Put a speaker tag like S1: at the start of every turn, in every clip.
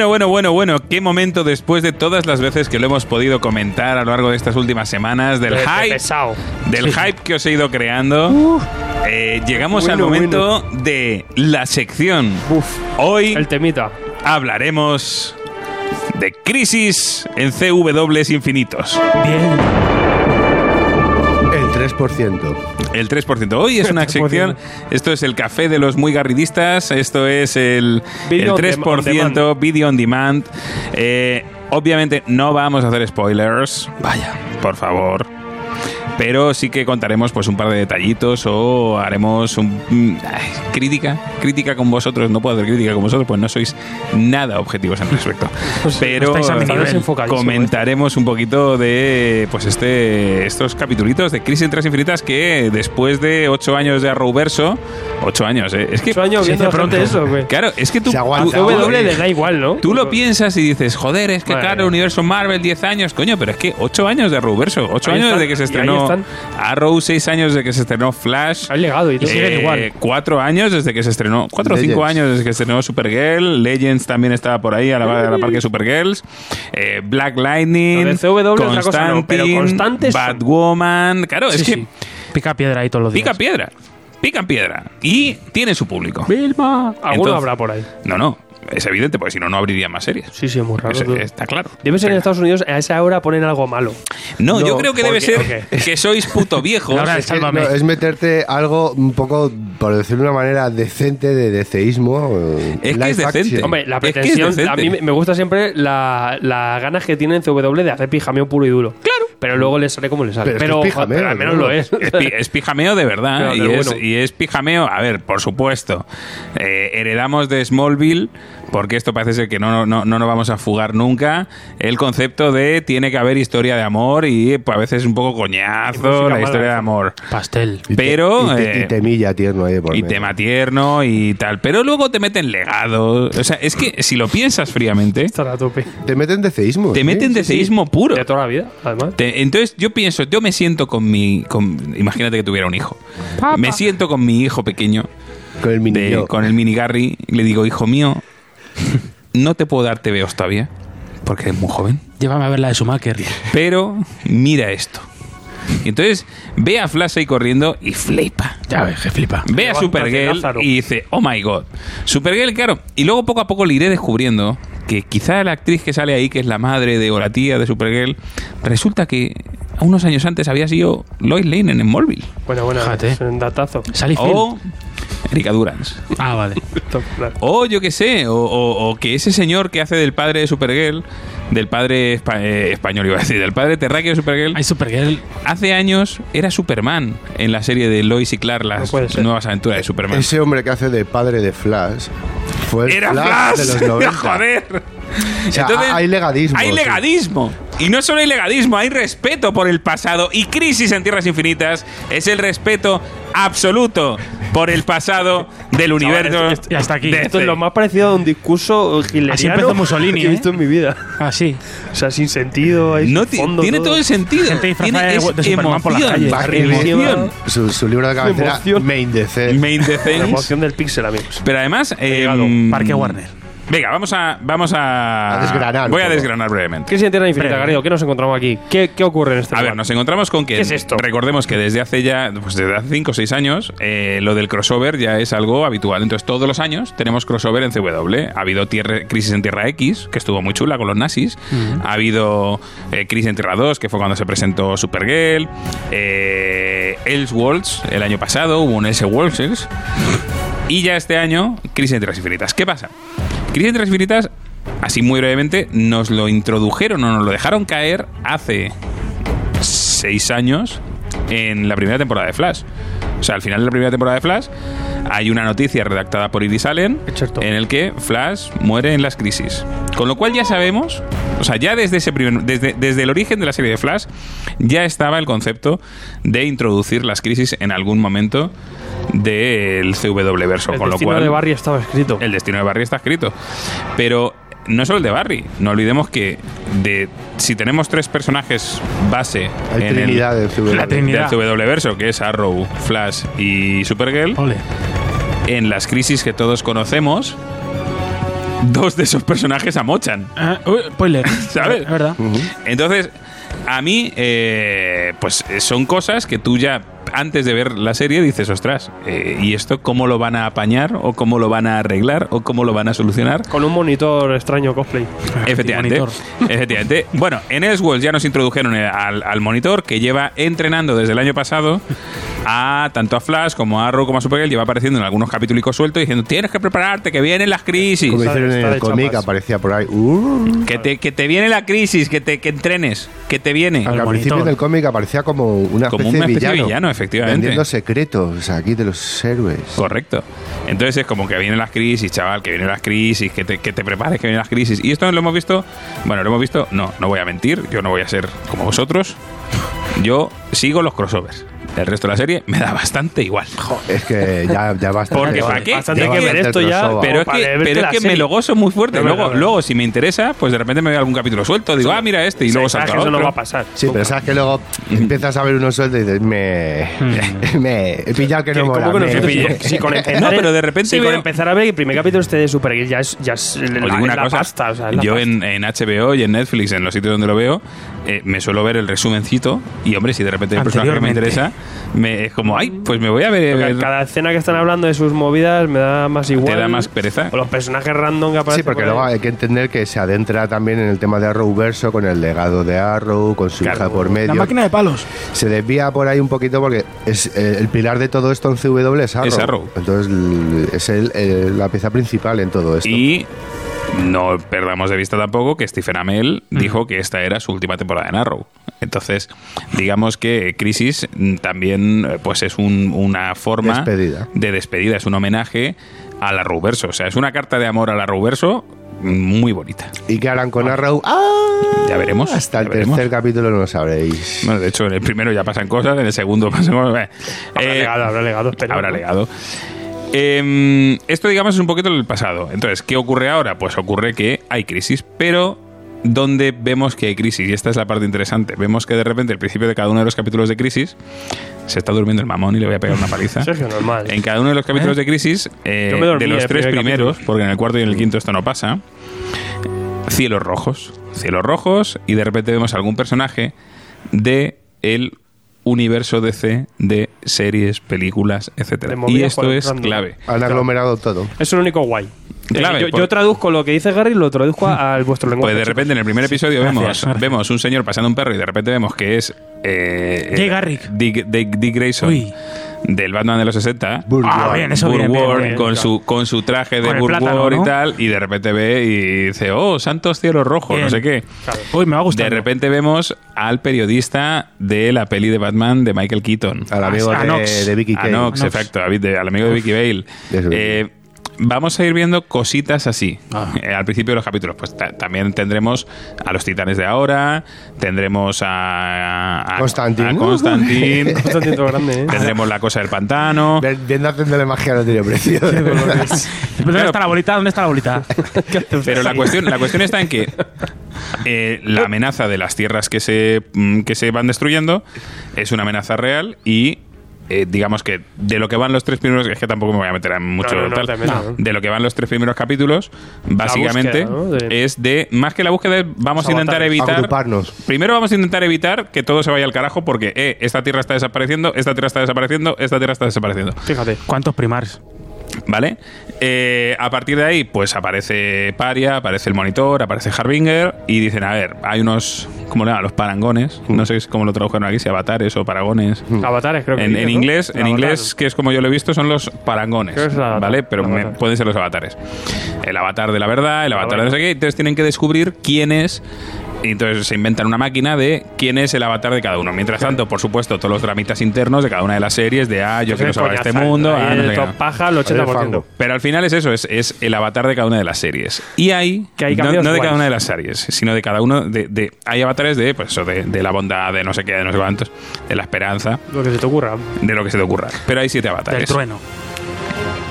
S1: Bueno, bueno, bueno, bueno, qué momento después de todas las veces que lo hemos podido comentar a lo largo de estas últimas semanas, del
S2: De- de
S1: hype,
S2: pesado.
S1: del hype que os he ido creando. eh, llegamos al
S2: Bueno,
S1: momento de la sección. Hoy
S2: El temita.
S1: hablaremos de crisis en CW infinitos.
S3: El 3%.
S1: El 3%. Hoy es una
S2: 3%.
S1: sección. Esto es el café de los muy garridistas. Esto es el,
S2: Video
S1: el
S2: on dem-
S1: 3%, video on demand. Eh, obviamente no vamos a hacer spoilers. Vaya, por favor. Pero sí que contaremos pues un par de detallitos o haremos un mm, ay, crítica, crítica con vosotros. No puedo hacer crítica con vosotros, pues no sois nada objetivos al respecto. Pero
S2: mi nivel.
S1: eh, comentaremos un poquito de pues este estos capitulitos de Crisis en Tras Infinitas que después de ocho años de Arrowverso, ocho años, eh, es que
S2: Ocho años viendo
S4: pronto.
S2: eso, güey.
S1: claro, es que tú,
S3: aguanta,
S2: W le da igual, ¿no?
S1: Tú lo piensas y dices, joder, es que claro, universo Marvel 10 años, coño, pero es que 8 años de Arrowverso, 8
S2: Ahí
S1: años
S2: están,
S1: desde que se estrenó
S2: están.
S1: Arrow, 6 años desde que se estrenó Flash.
S2: Hay legado y todo.
S4: Y siguen igual.
S1: 4 años desde que se estrenó, 4 o 5
S3: Legends.
S1: años desde que se estrenó Supergirl, Legends también estaba por ahí a la, a la par que Supergirls, eh, Black Lightning,
S2: Lo de CW otra cosa no, pero
S1: Constantine,
S2: constantes son.
S1: Batwoman, claro, es
S4: Sí,
S1: que
S4: sí. Pica piedra ahí todos los días.
S1: pica piedra, pican piedra y tiene su público.
S2: Vilma. Alguno
S1: Entonces-
S2: habrá por ahí.
S1: No, no, es evidente, porque si no, no abriría más series.
S2: Sí, sí, es muy raro.
S1: Está claro.
S2: Debe ser en Estados Unidos, a esa hora ponen algo malo.
S1: No,
S2: No,
S1: yo creo que debe ser que sois puto viejos.
S4: La hora del
S3: Es, que, no, es meterte algo un poco, por decirlo de una manera, decente de deceísmo. eh,
S1: Es que es decente.
S3: action.
S2: Hombre, la
S1: Es que es
S2: pretensión. a mí me- gusta siempre la- ganas que tienen CW de hacer pijameo puro y duro. Claro. Pero luego les sale como les sale.
S3: Pero es que
S2: Pero,
S3: es pijameo,
S2: pero al menos
S3: ¿no?
S2: lo es.
S1: Es, pi- es pijameo de verdad y, es,
S2: bueno.
S1: y es pijameo, a ver, por supuesto, eh, heredamos de Smallville, porque esto parece ser que no, no, no nos vamos a fugar nunca, el concepto de tiene que haber historia de amor y pues, a veces un poco coñazo la
S2: mala,
S1: historia de
S2: eso.
S1: amor.
S4: Pastel.
S3: Y te-
S1: pero,
S3: Y, te-
S1: eh,
S3: y temilla tierno ahí por
S1: y
S3: medio.
S1: tema tierno y tal. Pero luego te meten legado. O sea, es que si lo piensas fríamente,
S2: Estará a tope.
S3: Te meten deceísmo.
S1: te
S3: ¿sí?
S1: meten deseísmo puro.
S2: De toda la vida, además.
S1: Te- entonces yo pienso, yo me siento con mi... con- imagínate que tuviera un hijo. Me siento con mi hijo pequeño,
S3: Con el mini
S1: de- con el mini Gary, y le digo, hijo mío, no te puedo dar TVOs todavía, porque eres muy joven,
S4: Llévame a ver la de Schumacher.
S1: pero mira esto. Y entonces ve a Flash ahí corriendo y flipa.
S4: Ya ves, que flipa.
S1: Ve a Supergirl y dice, oh my god. Supergirl, claro. Y luego poco a poco le iré descubriendo que quizá la actriz que sale ahí, que es la madre de, o la tía de Supergirl, resulta que unos años antes había sido Lois Lane en Smallville.
S2: Bueno, bueno,
S4: Fíjate.
S2: es un datazo.
S4: Sally
S1: O Erika Durance.
S4: Ah, vale.
S1: O yo qué sé, o, o- o que ese señor que hace del padre de Supergirl, del padre espa- eh, español iba a decir, del padre terráqueo de Supergirl,
S4: Hay Supergirl.
S1: hace años era Superman en la serie de Lois y Clark, las nuevas aventuras de Superman.
S3: Ese hombre que hace de padre de Flash fue el
S1: ¡Era
S3: Flash,
S1: Flash!
S3: de los 90.
S1: ¡Joder!
S3: O sea, hay legadismo,
S1: Hay
S3: sí.
S1: legadismo. Y no solo hay legadismo, hay respeto por el pasado. Y Crisis en Tierras Infinitas es el respeto absoluto por el pasado del universo.
S2: esto-
S4: Y hasta aquí.
S1: DC.
S2: Esto es lo más parecido a un discurso
S4: Así empezó Mussolini,
S2: que he
S4: ¿eh?
S2: visto en mi vida.
S4: Ah, sí.
S2: O sea, sin sentido. hay
S1: No
S2: fondo,
S1: tiene todo el sentido.
S4: Gente
S1: Tiene
S4: de-
S1: es
S4: de Superman por las
S1: emoción,
S4: calles.
S1: emoción.
S3: Su, su libro de cabecera,
S2: Emoción.
S3: Main DC.
S1: Main
S2: La emoción del pixel, amigos.
S1: Pero además, eh,
S2: llegado.
S4: Parque Warner.
S1: Venga, vamos a. Vamos a.
S3: A desgranar
S1: Voy a desgranar brevemente.
S2: ¿Qué se Tierra Infinita,
S4: Breve.
S2: Garrido? ¿Qué nos encontramos aquí? ¿Qué, qué ocurre en este
S1: A ver, nos encontramos con que.
S2: ¿Qué es esto?
S1: Recordemos que desde hace ya. Pues desde hace 5 o 6 años, eh, lo del crossover ya es algo habitual. Entonces, todos los años tenemos crossover en CW. Ha habido tierra- Crisis en Tierra X, que estuvo muy chula con los nazis. Ha habido eh, Crisis en Tierra 2, que fue cuando se presentó Supergirl. Eh, Elseworlds, el año pasado, hubo un Elseworlds. Y ya este año, Crisis en Tierras Infinitas. ¿Qué pasa? Crisis en Tierras Infinitas, así muy brevemente, nos lo introdujeron o nos lo dejaron caer hace seis años en la primera temporada de Flash. O sea, al final de la primera temporada de Flash hay una noticia redactada por Iris Allen
S2: cierto.
S1: en el que Flash muere en las crisis. Con lo cual ya sabemos, o sea, ya desde ese primer, desde, desde el origen de la serie de Flash ya estaba el concepto de introducir las crisis en algún momento del CW verso.
S2: El
S1: con lo
S2: destino de Barry estaba escrito.
S1: el destino de Barry está escrito. Pero no solo el de Barry. No olvidemos que de si tenemos tres personajes base
S3: Hay
S1: en
S3: trinidad
S1: el,
S3: del CW.
S4: La Trinidad.
S1: del CW verso, que es Arrow, Flash y Supergirl,
S4: Ole.
S1: en las crisis que todos conocemos, dos de esos personajes amochan.
S4: Uy, spoiler.
S1: ¿Sabes?
S4: Es verdad.
S1: Entonces, a mí, eh, pues son cosas que tú ya antes de ver la serie dices, ostras, eh, ¿y esto cómo lo van a apañar? ¿O cómo lo van a arreglar? ¿O cómo lo van a solucionar?
S2: Con un monitor extraño cosplay.
S1: Efectivamente. Efectivamente. Bueno, en Elseworlds ya nos introdujeron eh, al, al monitor que lleva entrenando desde el año pasado a tanto a Flash como a Arrow como a Supergirl. Lleva apareciendo en algunos capítulos sueltos diciendo: Tienes que prepararte, que vienen las crisis.
S3: Como hicieron en el cómic, aparecía por ahí. Uh,
S1: Que te, que te viene la crisis, que te que entrenes, que te viene.
S3: al principio del cómic aparecía como una especie,
S1: Como una especie de
S3: de villano.
S1: villano, efectivamente.
S3: Vendiendo secretos aquí de los héroes.
S1: Correcto. Entonces es como que vienen las crisis, chaval, que vienen las crisis, que te, que te prepares, que vienen las crisis. Y esto lo hemos visto, bueno, lo hemos visto, no, no voy a mentir, yo no voy a ser como vosotros. Yo sigo los crossovers. El resto de la serie me da bastante igual.
S3: Es que ya, ya basta.
S1: Porque, ¿para qué?
S2: Bastante
S1: Ya
S2: hay que ver
S1: bastante
S2: esto ya.
S1: Pero es que, pero es que me lo gozo muy fuerte. Luego, luego, si me interesa, pues de repente me veo algún capítulo suelto. Digo, ah, mira este. Y luego
S2: Sabes
S1: salto
S2: eso no va a pasar.
S3: Sí, pero sabes que luego empiezas a ver unos sueldos y dices, me, me he pillado que no
S1: No, pero de repente
S2: si con empezar a ver el primer capítulo este de Supergirl ya es, ya es
S1: digo una
S2: la
S1: cosa,
S2: pasta. O sea, es la
S1: yo
S2: pasta.
S1: en, en HBO y en Netflix, en los sitios donde lo veo, eh, me suelo ver el resumencito y, hombre, si de repente hay un personaje que me interesa, me, es como, ay, pues me voy a ver...
S2: Porque cada escena que están hablando de sus movidas me da más igual.
S1: da más pereza.
S2: O los personajes random que aparecen.
S3: Sí, porque
S2: por
S3: luego hay que entender que se adentra también en el tema de Arrowverso con el legado de Arrow, con su
S1: Claro.
S3: hija por medio.
S4: La máquina de palos.
S3: Se desvía por ahí un poquito porque es eh, el pilar de todo esto en CW es Arrow.
S1: Es Arrow.
S3: Entonces es el- el- la pieza principal en todo esto.
S1: Y no perdamos de vista tampoco que Stephen Amell dijo que esta era su última temporada en Arrow. Entonces, digamos que Crisis mm, también eh, pues es un- una forma
S3: Despedida.
S1: de despedida, es un homenaje al Arrowverso. O sea, es una carta de amor al Arrowverso muy bonita.
S3: ¿Y qué harán con Arrow? ¡Ah!
S1: Ya veremos.
S3: Hasta el
S1: ya veremos.
S3: tercer capítulo no lo sabréis.
S1: Bueno, de hecho, en el primero ya pasan cosas, en el segundo pasan cosas.
S2: Habrá
S1: Eh,
S2: legado, habrá legado, espero,
S1: habrá legado. Em, esto, digamos, es un poquito el pasado. Entonces, ¿qué ocurre ahora? Pues ocurre que hay crisis, pero ¿dónde vemos que hay crisis? Y esta es la parte interesante. Vemos que de repente, al principio de cada uno de los capítulos de crisis, se está durmiendo el mamón y le voy a pegar una paliza.
S2: Sergio, normal.
S1: En cada uno de los capítulos de crisis, eh,
S2: dormí
S1: de los tres
S2: primer
S1: primeros,
S2: capítulo.
S1: porque en el cuarto y en el quinto esto no pasa, cielos rojos. Cielos rojos, y de repente vemos algún personaje de el universo DC de series, películas, etcétera. Y esto es
S2: random.
S1: clave.
S3: Han aglomerado todo.
S2: Eso es lo único guay.
S1: Clave,
S2: yo,
S1: por-
S2: yo traduzco lo que dice Gary, lo traduzco a- al vuestro lenguaje.
S1: Pues de repente en el primer episodio
S4: Gracias,
S1: vemos,
S4: gracias.
S1: vemos un señor pasando un perro y de repente vemos que es eh,
S4: Jay
S1: eh,
S4: Garrick.
S1: Dick, Dick- Dick Grayson
S4: Uy.
S1: Del Batman de los 60
S3: Burglar.
S4: Ah, bien, eso bien, bien, bien.
S1: con su con su traje de Burglar
S4: plátano,
S1: y
S4: ¿no?
S1: tal y de repente ve y dice oh santos cielos rojos no sé qué
S4: Uy, me va a gustar.
S1: de repente vemos al periodista de la peli de Batman de Michael Keaton
S3: Al amigo
S4: a
S3: de,
S4: Nox.
S3: de Vicky
S1: a
S3: Kane.
S1: Nox,
S4: Nox.
S1: exacto, al amigo de Vicky Bale. Eh, vamos a ir viendo cositas así.
S4: Ah.
S1: Eh, al principio de los capítulos, pues ta- también tendremos a los titanes de ahora, tendremos a, a,
S2: grande, ¿eh?
S1: tendremos la cosa del pantano.
S3: Viendo haciéndole magia no tiene precio.
S4: ¿Dónde está la bolita? ¿Dónde está la bolita?
S1: Pero la cuestión, la cuestión está en que eh, la amenaza de las tierras que se, mm, que se van destruyendo es una amenaza real y eh, digamos que de lo que van los tres primeros, es que tampoco me voy a meter en mucho
S2: No, no, no
S1: tal,
S2: te metas, ¿no?
S1: de lo que van los tres primeros capítulos, básicamente
S2: búsqueda, ¿no? De-
S1: es de, más que la búsqueda, es vamos a intentar evitar...
S3: Agruparnos.
S1: Primero vamos a intentar evitar que todo se vaya al carajo porque, eh, esta tierra está desapareciendo, esta tierra está desapareciendo, esta tierra está desapareciendo.
S2: Fíjate.
S4: ¿Cuántos primars?
S1: ¿Vale? Eh, a partir de ahí, pues aparece Paria, aparece el monitor, aparece Harbinger y dicen, a ver, hay unos, ¿cómo le llaman? Los parangones. No sé cómo lo tradujeron aquí, si avatares o paragones.
S2: Avatares, creo que
S1: En, en
S2: ¿no?
S1: inglés, en inglés, que es como yo lo he visto, son los parangones.
S2: Avatar.
S1: ¿Vale? Pero me- pueden ser los avatares. El avatar de la verdad, el avatar de no sé qué. Entonces tienen que descubrir quién es. Y entonces se inventan una máquina de quién es el avatar de cada uno. Mientras tanto, por supuesto, todos los dramitas internos de cada una de las series de, ah, yo quiero salvar este mundo, ah, no sé
S2: paja al 80%.
S3: Fango.
S1: Pero al final es eso, es, es el avatar de cada una de las series. Y hay,
S2: Que hay
S1: no, no de cada una de las series, sino de cada uno de, de- hay avatares de pues eso, de, de la bondad, de no sé qué, de no sé cuántos, de la esperanza,
S2: Lo que se te ocurra.
S1: de lo que se te ocurra. Pero hay siete
S4: Del
S1: avatares.
S4: trueno.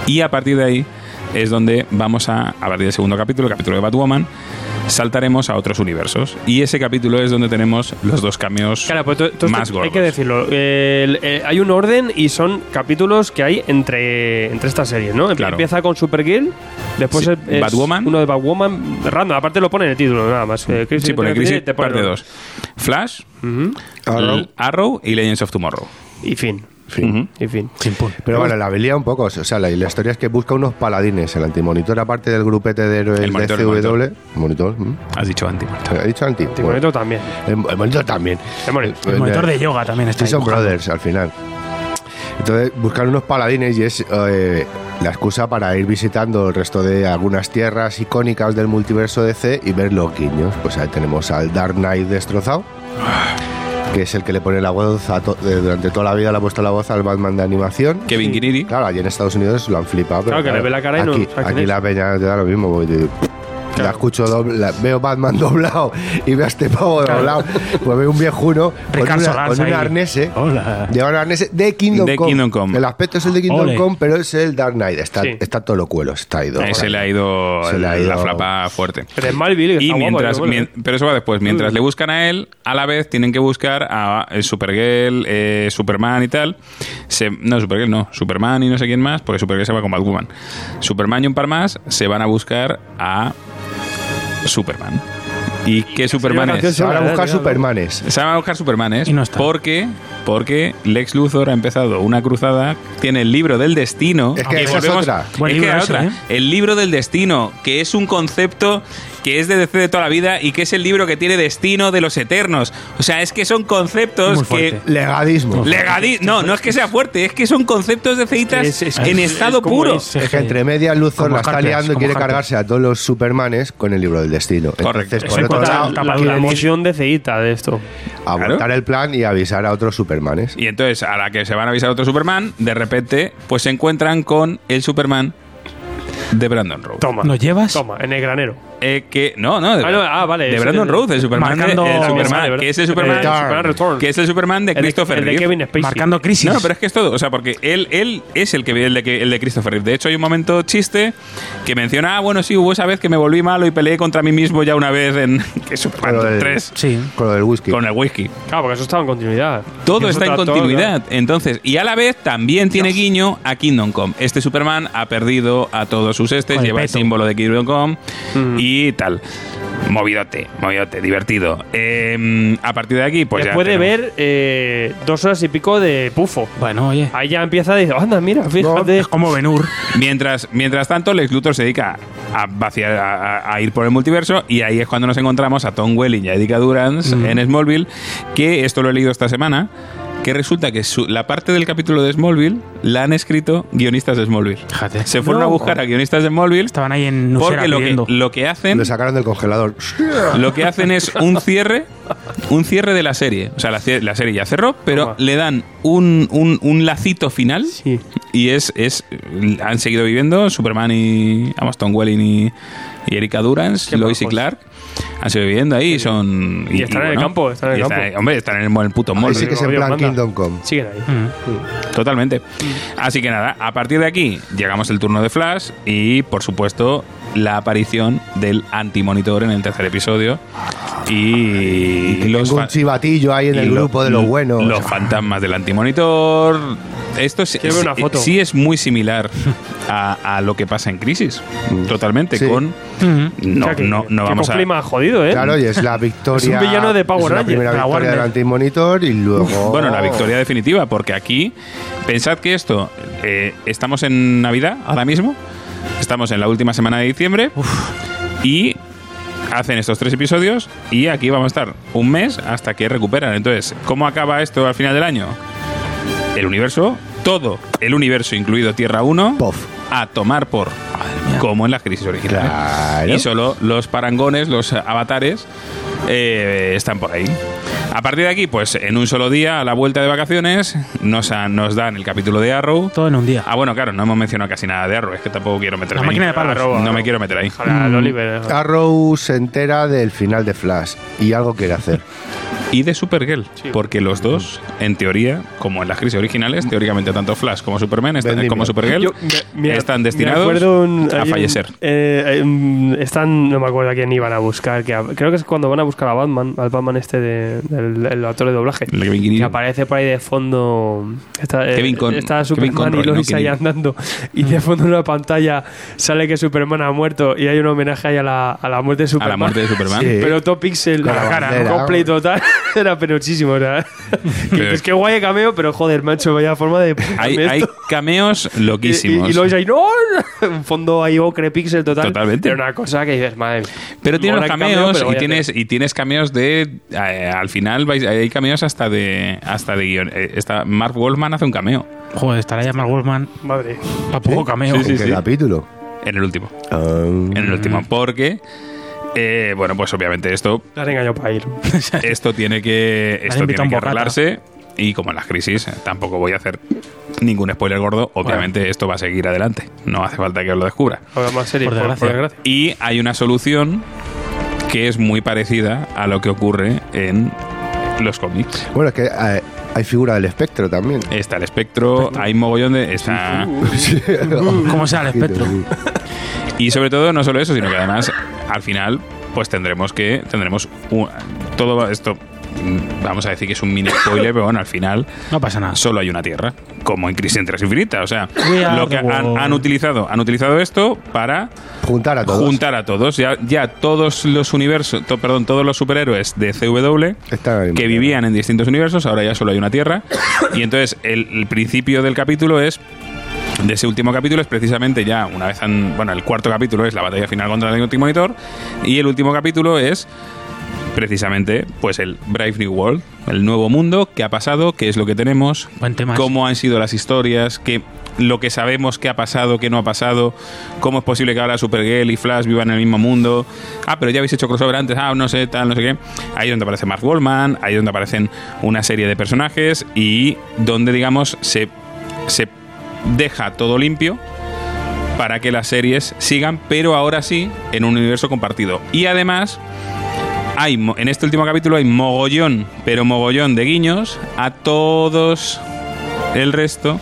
S1: Y a partir de ahí es donde vamos a, a partir del segundo capítulo, el capítulo de Batwoman, saltaremos a otros universos. Y ese capítulo es donde tenemos los dos cameos
S2: Claro, pues
S1: más
S2: hay
S1: gordos.
S2: que decirlo. El- eh, hay un orden y son capítulos que hay entre, entre estas series, ¿no?
S1: Claro.
S2: Empieza con Supergirl, después
S1: Sí,
S2: es, es
S1: Batwoman.
S2: uno de Batwoman random. Aparte lo pone en el título, nada más. Eh, Crisis
S1: Sí, pone Crisis
S2: te pone
S1: parte
S2: el-
S1: 2. Flash.
S3: Arrow.
S1: Arrow y Legends of Tomorrow.
S2: Y fin.
S1: Ujú.
S2: Y fin.
S3: Pero bueno, la habilidad un poco. O sea, la, la historia es que busca unos paladines. El antimonitor, aparte del grupete de héroes
S1: El
S3: de
S1: monitor, el
S3: CW. Monitor. ¿mm?
S1: Has dicho anti.
S3: ¿Ha dicho anti?
S2: Conecto también.
S3: Bueno, el, el monitor también.
S2: El monitor.
S4: El monitor de yoga también está
S3: son brothers al final. Entonces buscan unos paladines y es eh, la excusa para ir visitando el resto de algunas tierras icónicas del multiverso DC y ver los guiños. Pues ahí tenemos al Dark Knight destrozado, que es el que le pone la voz a to- durante toda la vida le ha puesto la voz al Batman de animación.
S1: Kevin Kiniri.
S3: Claro, allí en Estados Unidos lo han flipado. Pero
S2: Claro, que le ve la cara y no
S3: aquí,
S2: sabe quién
S3: aquí
S2: es.
S3: la peña te da lo mismo. porque La escucho doble- la- veo Batman doblado y veo a este pavo doblado. Pues veo un viejuno con, una- con un arnés. ¿eh?
S4: Hola.
S3: Lleva un arnés de Kingdom,
S1: De
S3: Come.
S1: Kingdom Come.
S3: El aspecto es el de Kingdom
S4: Ole.
S3: Come, pero es el Dark Knight. Está,
S2: Sí.
S3: está todo lo cuelo, está ido.
S1: Ahí se le ha ido,
S3: Se le ha
S1: el- la flapa fuerte.
S2: Pero es Malville,
S1: Y
S2: guapo,
S1: mientras,
S2: pero bueno,
S1: mien- pero eso va después. Mientras le buscan a él, a la vez tienen que buscar a eh, Supergirl, eh, Superman y tal. Se- no, Supergirl no. Superman y no sé quién más, porque Supergirl se va con Batwoman. Superman y un par más se van a buscar a Superman. ¿Y qué Superman
S2: una
S1: es?
S2: canción
S3: Se van a buscar Supermanes.
S1: Se van a buscar Supermanes.
S4: Y no está.
S1: Porque, porque Lex Luthor ha empezado una cruzada. Tiene el libro del destino.
S3: Es que
S1: y
S3: esa es otra.
S4: Buen
S1: es que
S4: libro
S1: era
S4: ese,
S1: otra.
S4: ¿eh?
S1: El libro del destino, que es un concepto que es de DC de toda la vida y que es el libro que tiene destino de los eternos. O sea, es que son conceptos
S4: Muy
S1: que.
S3: Legadismo.
S1: Legadi no, no es que sea fuerte, es que son conceptos de ceitas
S2: Es- es-
S1: en
S2: es-
S1: estado
S2: es
S1: puro.
S2: es-
S3: Es que entre medias Luthor la está liando y quiere
S4: Harper.
S3: cargarse a todos los Supermanes con el libro del destino.
S1: Correcto.
S3: Entonces, por
S2: la,
S4: de decir-
S2: emoción de ceita de esto.
S3: abortar
S1: Claro.
S3: el plan y avisar a otros Supermanes.
S1: Y entonces, a la que se van a avisar otro Superman, de repente, pues se encuentran con el Superman de Brandon Rowe.
S2: Toma.
S4: ¿Nos llevas?
S2: Toma, en el granero.
S1: Eh, que no, no, de,
S2: Ah, no, ah, vale,
S1: de Brandon Rowe, el Superman, de, el Superman, que es el Superman, que es el Superman de
S2: El de-
S1: Christopher
S2: el de. Kevin Spacey.
S4: Marcando crisis.
S1: No, pero es que es todo, o sea, porque él, él es el que el de, el de Christopher Reeve. De hecho, hay un momento chiste que menciona, ah, bueno, sí, hubo esa vez que me volví malo y peleé contra mí mismo ya una vez en que Superman
S3: Con lo del-
S1: 3
S4: Sí.
S3: Con lo del whisky.
S1: con el whisky.
S2: Claro, porque eso estaba en continuidad.
S1: Todo está en
S2: todo,
S1: continuidad. Entonces, y a la vez también tiene guiño a Kingdom Come. Este Superman ha perdido a todos sus estes, lleva el símbolo de Kingdom Come Y tal. Movidote, movidote, divertido. Eh, a partir de aquí, pues ya.
S2: Después de
S1: tenemos-
S2: ver eh, dos horas y pico de pufo.
S4: Bueno, oye.
S2: Ahí ya empieza a decir, anda, mira, fíjate.
S4: Es como Benur.
S1: Mientras, mientras tanto, Lex Luthor se dedica a vaciar, a, a- a ir por el multiverso y ahí es cuando nos encontramos a Tom Welling y a Erika Durance
S4: Mm.
S1: en Smallville, que esto lo he leído esta semana, que resulta que su- la parte del capítulo de Smallville la han escrito guionistas de Smallville.
S4: Fíjate.
S1: Se fueron
S2: No.
S1: a buscar a guionistas de Smallville
S4: Estaban ahí en Nusera
S1: porque lo que, lo que hacen
S3: Lo sacaron del congelador.
S1: lo que hacen es un cierre un cierre de la serie o sea la, serie ya cerró pero
S2: Toma.
S1: le dan un, un- un lacito final
S2: Sí.
S1: y es, es han seguido viviendo Superman y vamos Tom Welling y, y Erika Durance
S2: Qué
S1: Lois y. Clark han seguido viviendo ahí y son
S2: Y están en el campo, están en el campo.
S1: hombre están en el, en el puto mall
S3: sí que es en plan. Kingdom Come.
S2: Siguen ahí.
S4: Mm.
S1: Totalmente. Así que nada, a partir de aquí llegamos el turno de Flash y, por supuesto, la aparición del antimonitor en el tercer episodio. Y, los
S3: un chivatillo ahí en el
S1: lo-
S3: grupo de los buenos.
S1: Los fantasmas del antimonitor. Esto es,
S2: ver una foto.
S1: sí es muy similar a, a lo que pasa en Crisis. Totalmente.
S3: Sí.
S1: Con. No,
S2: O sea, que-
S1: no, no
S2: que
S1: vamos a.
S2: más jodido, ¿eh?
S3: Claro, y es la victoria.
S2: Es un villano de Power Rangers,
S3: primera
S4: la
S3: victoria
S4: Warner.
S3: del Anti-Monitor y luego.
S1: Bueno, la victoria definitiva, porque aquí, pensad que esto, eh, estamos en Navidad ahora mismo, estamos en la última semana de diciembre y hacen estos tres episodios y aquí vamos a estar un mes hasta que recuperan. Entonces, ¿cómo acaba esto al final del año? El universo, todo el universo, incluido Tierra 1,
S3: Pof.
S1: A tomar por, como en las crisis originales.
S3: Claro.
S1: Y solo los parangones, los avatares, eh, están por ahí. A partir de aquí, pues en un solo día, a la vuelta de vacaciones, nos, han- nos dan el capítulo de Arrow.
S4: Todo en un día.
S1: Ah, bueno, claro, no hemos mencionado casi nada de Arrow, es que tampoco quiero meterme
S4: La máquina
S1: ahí.
S4: de palos.
S2: Arrow,
S1: No
S2: Arrow.
S1: me quiero meter ahí.
S2: Ojalá, el Oliver.
S3: Arrow se entera del final de Flash y algo quiere hacer.
S1: Y de Supergirl,
S2: Sí.
S1: porque los dos, en teoría, como en las crisis originales, teóricamente tanto Flash como Superman están, como Supergirl
S2: Yo, me- mira,
S1: están destinados
S2: un-
S1: a
S2: un-
S1: fallecer.
S2: eh, eh, están, no me acuerdo a quién iban a buscar. Que, a- creo que es cuando van a buscar a Batman, al Batman este de- del el actor de doblaje.
S1: El Kevin
S2: Que aparece por ahí de fondo. Está, eh,
S1: Kevin Con-
S2: está
S1: Kevin
S2: Superman
S1: Conroy,
S2: y Lois
S1: no
S2: ahí andando. Y de fondo en una pantalla sale que Superman ha muerto. Y hay un homenaje ahí a la, a la muerte de
S1: A
S2: Superman.
S1: la muerte de Superman.
S3: Sí.
S2: Pero todo pixel,
S3: la
S2: la cara, cosplay total. Era penochísimo. o sea. Que
S1: Pero-
S2: es que guay el cameo, pero joder, macho, vaya forma de.
S1: Hay, hay cameos
S2: Y,
S1: loquísimos.
S2: y, y Lois ahí, no, un fondo ahí ocre pixel total.
S1: Totalmente.
S2: Era una cosa que dices, madre.
S1: Pero tiene
S2: cameo,
S1: cameos
S2: pero
S1: y tienes y tienes cameos de eh, al final vais- hay cameos hasta de hasta de guion. Eh, está Mark Wolfman hace un cameo
S4: Joder, estará ya Mark Wolfman.
S2: Madre.
S4: A poco cameo.
S1: Sí, sí,
S3: ¿En qué
S1: sí.
S3: capítulo?
S1: en el último,
S3: Ah.
S1: en el último porque eh, bueno, pues obviamente esto
S2: engañado para ir.
S1: esto tiene que esto tiene que arreglarse y como en las crisis eh, tampoco voy a hacer ningún spoiler gordo, obviamente esto va a seguir adelante. No hace falta que os lo descubra.
S2: Más serio,
S4: Por desgracia.
S2: por desgracia.
S1: Y hay una solución que es muy parecida a lo que ocurre en los cómics.
S3: Bueno, es que eh, hay figura del espectro también.
S1: Está el espectro, hay mogollón de. Está,
S4: ¿Cómo sea el espectro?
S1: y sobre todo, no solo eso, sino que además, al final, pues tendremos que. Tendremos un- todo esto. Vamos a decir que es un mini spoiler, pero bueno, al final
S4: No pasa nada.
S1: solo hay una Tierra, como en Crisis en Tierra Infinita. O sea, lo que han, utilizado, han utilizado esto para
S3: Juntar a todos.
S1: juntar a todos. Ya, ya todos los universos, to- perdón, todos los superhéroes de CW que vivían en distintos universos, ahora ya solo hay una Tierra. Y entonces el, el principio del capítulo es. De ese último capítulo es precisamente ya una vez han. Bueno, el cuarto capítulo es la batalla final contra el Anti-Monitor. Y el último capítulo es precisamente pues el Brave New World, el nuevo mundo, qué ha pasado, qué es lo que tenemos, cómo han sido las historias, qué, lo que sabemos que ha pasado, qué no ha pasado, cómo es posible que ahora Supergirl y Flash vivan en el mismo mundo. Ah, pero ya habéis hecho crossover antes, ah, no sé, tal, no sé qué. Ahí es donde aparece Mark Wallman, ahí es donde aparecen una serie de personajes y donde, digamos, se, se deja todo limpio para que las series sigan, pero ahora sí en un universo compartido. Y además, hay en este último capítulo hay mogollón, pero mogollón de guiños a todos el resto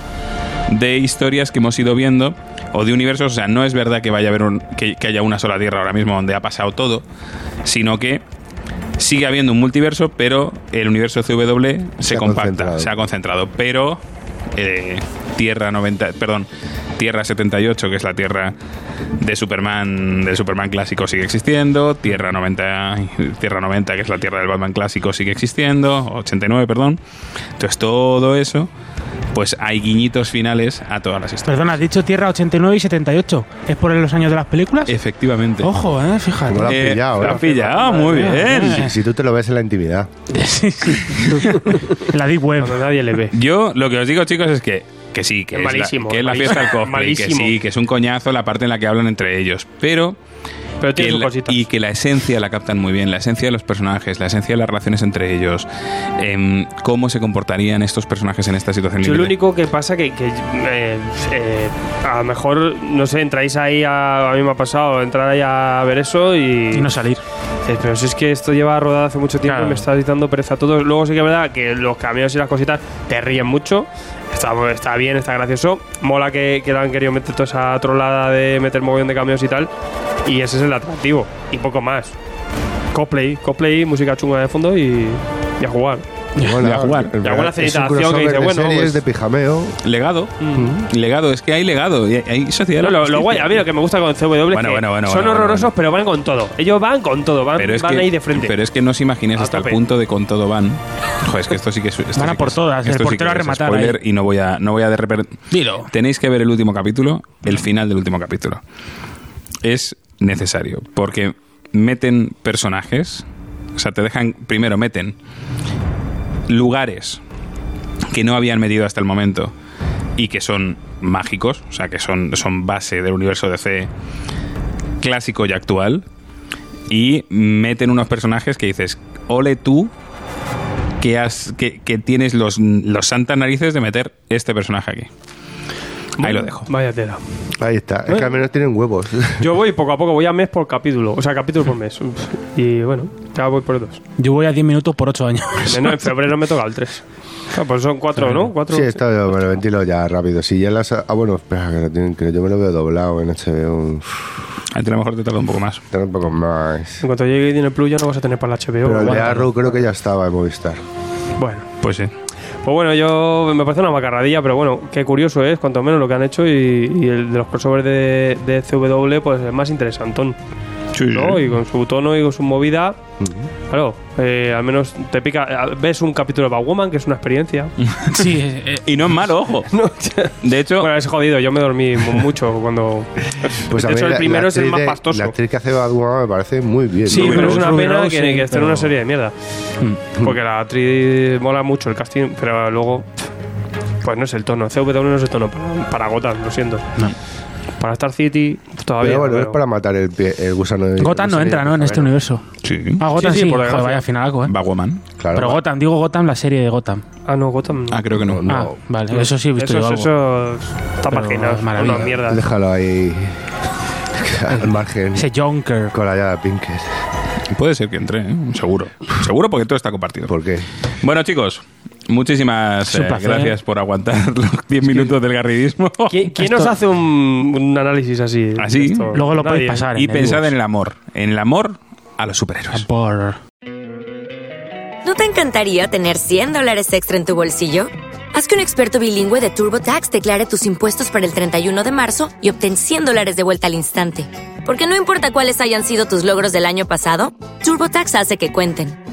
S1: de historias que hemos ido viendo o de universos. O sea, no es verdad que vaya a haber un- que, que haya una sola tierra ahora mismo donde ha pasado todo, sino que sigue habiendo un multiverso, pero el universo CW se,
S3: Se ha
S1: compacta,
S3: concentrado.
S1: se ha concentrado. Pero eh, Tierra 90, perdón, Tierra 78, que es la Tierra de Superman, del Superman clásico sigue existiendo, Tierra 90, Tierra 90, que es la Tierra del Batman clásico sigue existiendo, 89, perdón. Entonces todo eso pues hay guiñitos finales a todas las historias.
S4: Perdona, has dicho Tierra 89 y 78. ¿Es por los años de las películas?
S1: Efectivamente.
S4: Ojo, eh, fíjate.
S3: Lo has
S1: Eh,
S3: pillado,
S1: lo has pillado, muy bien.
S3: Si, si tú te lo ves en la intimidad.
S4: Sí, sí. la Deep Web.
S2: Cuando nadie le ve.
S1: Yo lo que os digo, chicos, es que, que sí, que
S2: Es
S1: es,
S2: malísimo,
S1: la, que es la fiesta del cosplay, que
S2: malísimo.
S1: sí, que es un coñazo la parte en la que hablan entre ellos. Pero
S2: Pero tiene
S1: que la- y que la esencia la captan muy bien, la esencia de los personajes, la esencia de las relaciones entre ellos, em, cómo se comportarían estos personajes en esta situación.
S2: Yo lo único que pasa que, que eh, eh, a lo mejor, no sé, entráis ahí, a, a mí me ha pasado, entrar ahí a ver eso y...
S4: Y no salir.
S2: Dices, pero si es que esto lleva rodado hace mucho tiempo
S4: Claro.
S2: y me está dando pereza a todos. Luego sí que es verdad que los cameos y las cositas te ríen mucho. Está, está bien, está gracioso. Mola que, que han querido meter toda esa trolada de meter mogollón de cameos y tal. Y ese es el atractivo. Y poco más. Cosplay, cosplay, música chunga de fondo y, y a jugar.
S3: Mola.
S1: de a jugar.
S3: En
S2: Y alguna acción que dice, bueno,
S3: series
S2: pues-
S3: de pijameo.
S1: Legado. Legado, es que hay legado. y Hay sociedad.
S2: No, lo, guay, a mí lo que me gusta con CW es
S1: Bueno,
S2: que
S1: bueno, bueno,
S2: son
S1: bueno,
S2: horrorosos,
S1: bueno.
S2: pero van con todo. Ellos van con todo, van,
S1: Pero es
S2: van
S1: que,
S2: ahí de frente.
S1: Pero es que no os imaginéis hasta
S2: tope.
S1: el punto de con todo van. Joder, es que esto sí que es. esto
S4: Van a
S1: sí
S4: por
S1: es-
S4: todas, el
S1: esto sí
S4: portero
S1: que
S4: a
S1: es
S4: rematar
S1: spoiler
S4: ahí.
S1: y no voy a, no voy a de repente.
S4: Dilo.
S1: Tenéis que ver el último capítulo, el final del último capítulo. Es necesario, porque meten personajes, o sea, te dejan, primero meten lugares que no habían metido hasta el momento y que son mágicos, o sea, que son, son base del universo DC clásico y actual, y meten unos personajes que dices, ole tú que, has, que, que tienes los, los santas narices de meter este personaje aquí. Ahí lo dejo.
S2: Vaya tela.
S3: Ahí está. Es que al menos tienen huevos.
S2: Yo voy poco a poco, voy a mes por capítulo, o sea, capítulo por mes. Y bueno, ya voy por dos.
S4: Yo voy a 10 minutos por 8 años.
S2: En, en febrero me toca el 3. pues son cuatro, ¿no? Cuatro.
S3: Sí, esto yo me lo ventilo ya rápido. Si ya las. Ah, bueno, espera, que, lo tienen- que yo me lo veo doblado en HBO. Uf,
S1: A ti a lo mejor te tarda un poco más.
S3: Tarda un poco más.
S2: En cuanto llegue Disney Plus ya no vas a tener para la HBO.
S3: Pero el de Arrow creo que ya estaba en Movistar.
S2: Bueno.
S1: Pues sí.
S2: Pues bueno, yo me parece una macarradilla, pero bueno, qué curioso es, cuanto menos lo que han hecho y, el de los crossovers de, de CW, pues es más interesantón,
S1: Sí,
S2: ¿no?
S1: sí.
S2: Y con su tono y con su movida, claro, eh, al menos te pica. Ves un capítulo de Batwoman, que es una experiencia.
S4: Sí, eh, eh,
S1: Y no es malo, ojo. De hecho,
S2: bueno, es jodido, yo me dormí mu- mucho cuando.
S3: Pues
S2: de hecho, el primero
S3: la
S2: es el más
S3: de-
S2: pastoso.
S3: La actriz que hace Batwoman me parece muy bien.
S2: Sí, pero es una pena
S4: Rose,
S2: que,
S4: sí,
S2: que esté en
S4: pero-
S2: una serie de mierda. Porque la actriz mola mucho el casting, pero luego. Pues no es el tono. CW no es el tono para, para Gotham, lo siento.
S4: No.
S2: Para Star City, todavía.
S3: Pero bueno,
S2: pero-
S3: es para matar el, pie- el gusano de.
S4: Gotham no entra, ¿no? En este universo.
S1: sí.
S4: Ah, Gotham
S2: Sí,
S4: sí.
S2: sí, por
S4: Joder, vaya finalaco, ¿eh?
S1: Batwoman.
S3: Claro,
S4: Pero
S3: va-
S4: Gotham, digo Gotham, la serie de Gotham.
S2: Ah, no, Gotham.
S1: Ah, creo que no.
S3: No.
S4: Ah, vale, eso sí he visto
S2: eso,
S4: yo algo.
S2: eso está marginado. Una mierda.
S3: Déjalo ahí. al margen.
S4: Ese Jonker.
S3: Con la llave Pinkett.
S1: Puede ser que entre, ¿eh? seguro. Seguro porque todo está compartido.
S3: ¿Por qué?
S1: Bueno, chicos, muchísimas eh, gracias por aguantar los 10 minutos del garridismo.
S2: ¿Quién, quién
S4: Esto-
S2: nos hace un, un análisis así?
S1: Así.
S2: Esto-
S4: Luego lo podéis pasar.
S1: Y pensad en el amor. En el amor a los superhéroes.
S4: Por...
S5: ¿No te encantaría tener 100 dólares extra en tu bolsillo? Haz que un experto bilingüe de TurboTax declare tus impuestos para el 31 de marzo y obtén 100 dólares de vuelta al instante. Porque no importa cuáles hayan sido tus logros del año pasado, TurboTax hace que cuenten.